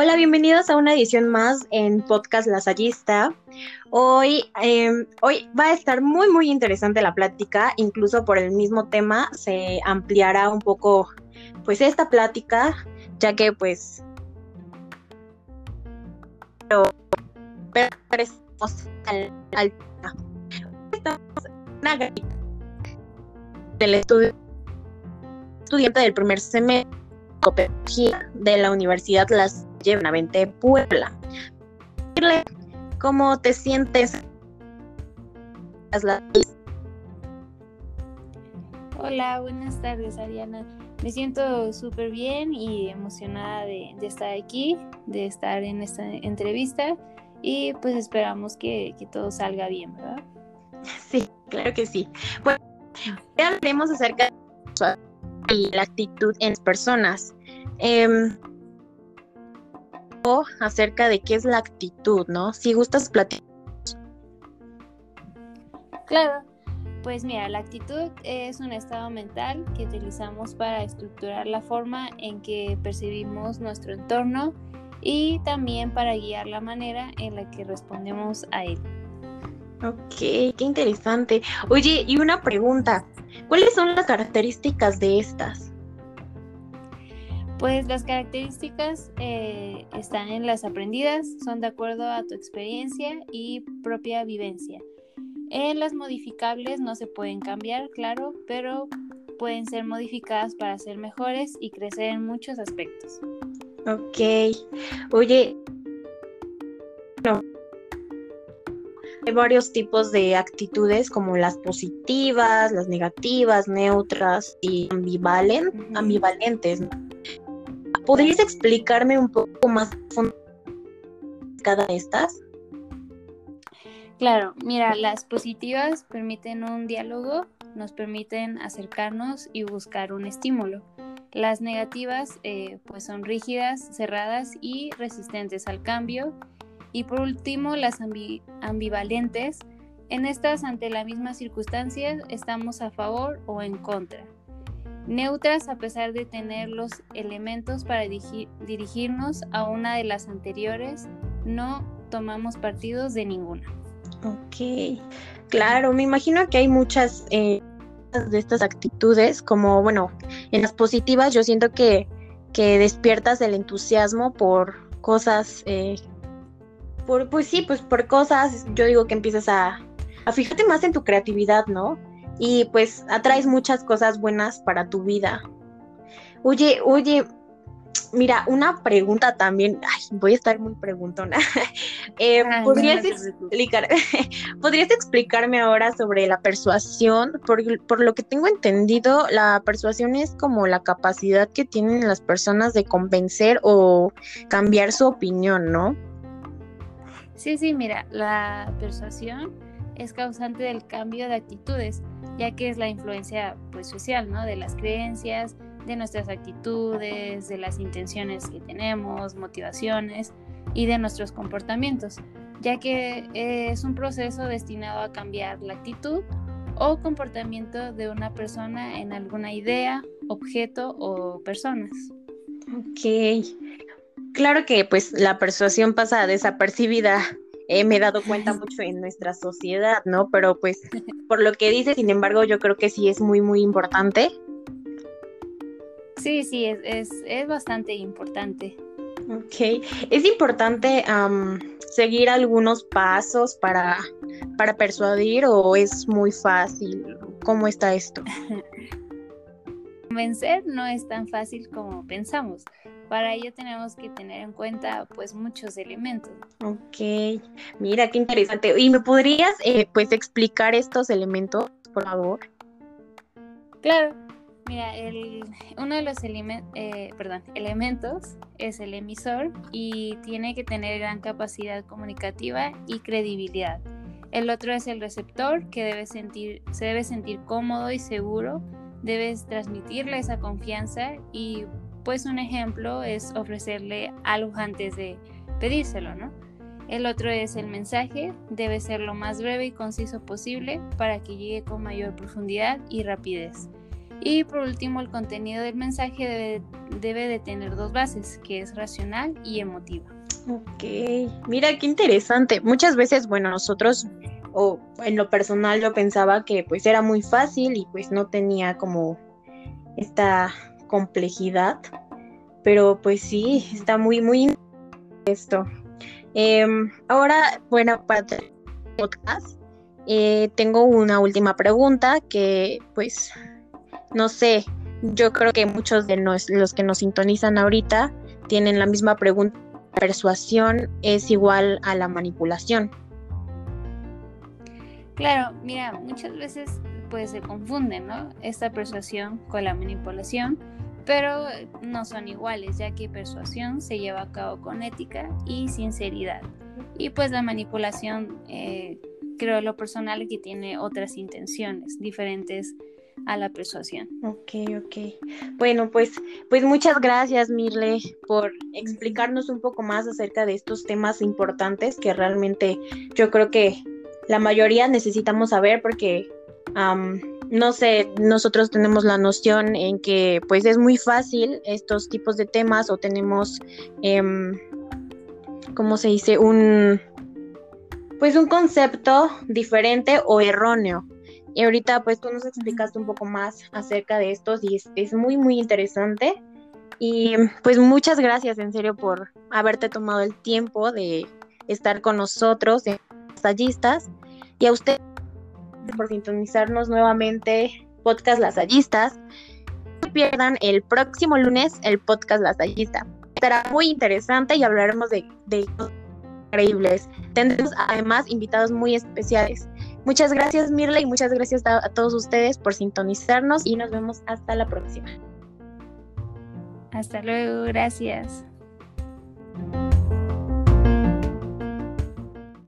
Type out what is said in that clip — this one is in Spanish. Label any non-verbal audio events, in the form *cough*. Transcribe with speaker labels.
Speaker 1: Hola, bienvenidos a una edición más en Podcast Lasallista. Hoy, em, hoy va a estar muy, muy interesante la plática, incluso por el mismo tema se ampliará un poco pues esta plática, ya que pues... Pero, pero al, estamos una del estudio estudiante del primer semestre de la Universidad Las Benavente Puebla. ¿Cómo te sientes?
Speaker 2: Hola, buenas tardes Ariana. Me siento súper bien y emocionada de, estar aquí, de estar en esta entrevista y pues esperamos que, todo salga bien, ¿verdad?
Speaker 1: Sí, claro que sí. Bueno, ya hablaremos acerca de la actitud en personas. Eh, acerca de qué es la actitud, ¿no? Si gustas platicar.
Speaker 2: Claro, pues mira, la actitud es un estado mental que utilizamos para estructurar la forma en que percibimos nuestro entorno y también para guiar la manera en la que respondemos a él.
Speaker 1: Ok, qué interesante. Oye, y una pregunta, ¿cuáles son las características de estas?
Speaker 2: Pues las características eh, están en las aprendidas, son de acuerdo a tu experiencia y propia vivencia. En las modificables no se pueden cambiar, claro, pero pueden ser modificadas para ser mejores y crecer en muchos aspectos.
Speaker 1: Ok. Oye, hay varios tipos de actitudes como las positivas, las negativas, neutras y ambivalentes. ¿Podrías explicarme un poco más cada estas?
Speaker 2: Claro, mira, las positivas permiten un diálogo, nos permiten acercarnos y buscar un estímulo. Las negativas eh, pues son rígidas, cerradas y resistentes al cambio. Y por último, las ambivalentes. En estas, ante la misma circunstancia, estamos a favor o en contra neutras a pesar de tener los elementos para dirigirnos a una de las anteriores, no tomamos partidos de ninguna.
Speaker 1: Ok, claro, me imagino que hay muchas eh, de estas actitudes, como bueno, en las positivas yo siento que, que despiertas el entusiasmo por cosas, eh, por, pues sí, pues por cosas, yo digo que empiezas a, a fijarte más en tu creatividad, ¿no? Y pues atraes muchas cosas buenas para tu vida. Oye, oye, mira, una pregunta también, ay, voy a estar muy preguntona. *laughs* Eh, ¿podrías, explicar, *laughs* ¿Podrías explicarme ahora sobre la persuasión? Por, por lo que tengo entendido, la persuasión es como la capacidad que tienen las personas de convencer o cambiar su opinión, ¿no?
Speaker 2: Sí, sí, mira, la persuasión es causante del cambio de actitudes ya que es la influencia pues, social, ¿no? De las creencias, de nuestras actitudes, de las intenciones que tenemos, motivaciones y de nuestros comportamientos, ya que es un proceso destinado a cambiar la actitud o comportamiento de una persona en alguna idea, objeto o personas.
Speaker 1: Ok. Claro que pues la persuasión pasa desapercibida eh, me he dado cuenta mucho en nuestra sociedad, ¿no? Pero pues por lo que dice, sin embargo, yo creo que sí es muy, muy importante.
Speaker 2: Sí, sí, es, es, bastante importante.
Speaker 1: Ok, es importante seguir algunos pasos para, para persuadir o es muy fácil. ¿Cómo está esto? *laughs*
Speaker 2: Convencer no es tan fácil como pensamos. Para ello tenemos que tener en cuenta pues muchos elementos.
Speaker 1: Ok, mira qué interesante. ¿Y me podrías eh, pues explicar estos elementos, por favor?
Speaker 2: Claro, mira, uno de los eh, elementos es el emisor y tiene que tener gran capacidad comunicativa y credibilidad. El otro es el receptor que debe sentir, se debe sentir cómodo y seguro, debes transmitirle esa confianza y pues un ejemplo es ofrecerle algo antes de pedírselo, ¿no? El otro es el mensaje, debe ser lo más breve y conciso posible para que llegue con mayor profundidad y rapidez. Y por último, el contenido del mensaje debe debe de tener dos bases, que es racional y emotiva.
Speaker 1: Ok, mira qué interesante. Muchas veces, bueno, nosotros o en lo personal yo pensaba que pues era muy fácil y pues no tenía como esta complejidad, pero pues sí, está muy, muy esto. Em, ahora, bueno, para podcast, eh, tengo una última pregunta que pues, no sé, yo creo que muchos de los que nos sintonizan ahorita tienen la misma pregunta. ¿Persuasión es igual a la manipulación?
Speaker 2: Claro, mira, muchas veces pues se confunden, ¿no? Esta persuasión con la manipulación, pero no son iguales, ya que persuasión se lleva a cabo con ética y sinceridad. Y pues la manipulación, eh, creo lo personal, que tiene otras intenciones diferentes a la persuasión.
Speaker 1: Ok, ok. Bueno, pues, pues muchas gracias, Mirle, por explicarnos un poco más acerca de estos temas importantes que realmente yo creo que la mayoría necesitamos saber porque no sé, nosotros tenemos la noción en que pues es muy fácil estos tipos de temas o tenemos, eh, ¿cómo se dice? Un, pues un concepto diferente o erróneo. Y ahorita pues tú nos explicaste un poco más acerca de estos y es, es muy, muy interesante. Y pues muchas gracias en serio por haberte tomado el tiempo de estar con nosotros en Tallistas y a usted por sintonizarnos nuevamente podcast Lasallistas. No pierdan el próximo lunes el podcast Lasallista. Estará muy interesante y hablaremos de, de cosas increíbles. Tendremos además invitados muy especiales. Muchas gracias Mirla y muchas gracias a, a todos ustedes por sintonizarnos y nos vemos hasta la próxima.
Speaker 2: Hasta luego, gracias.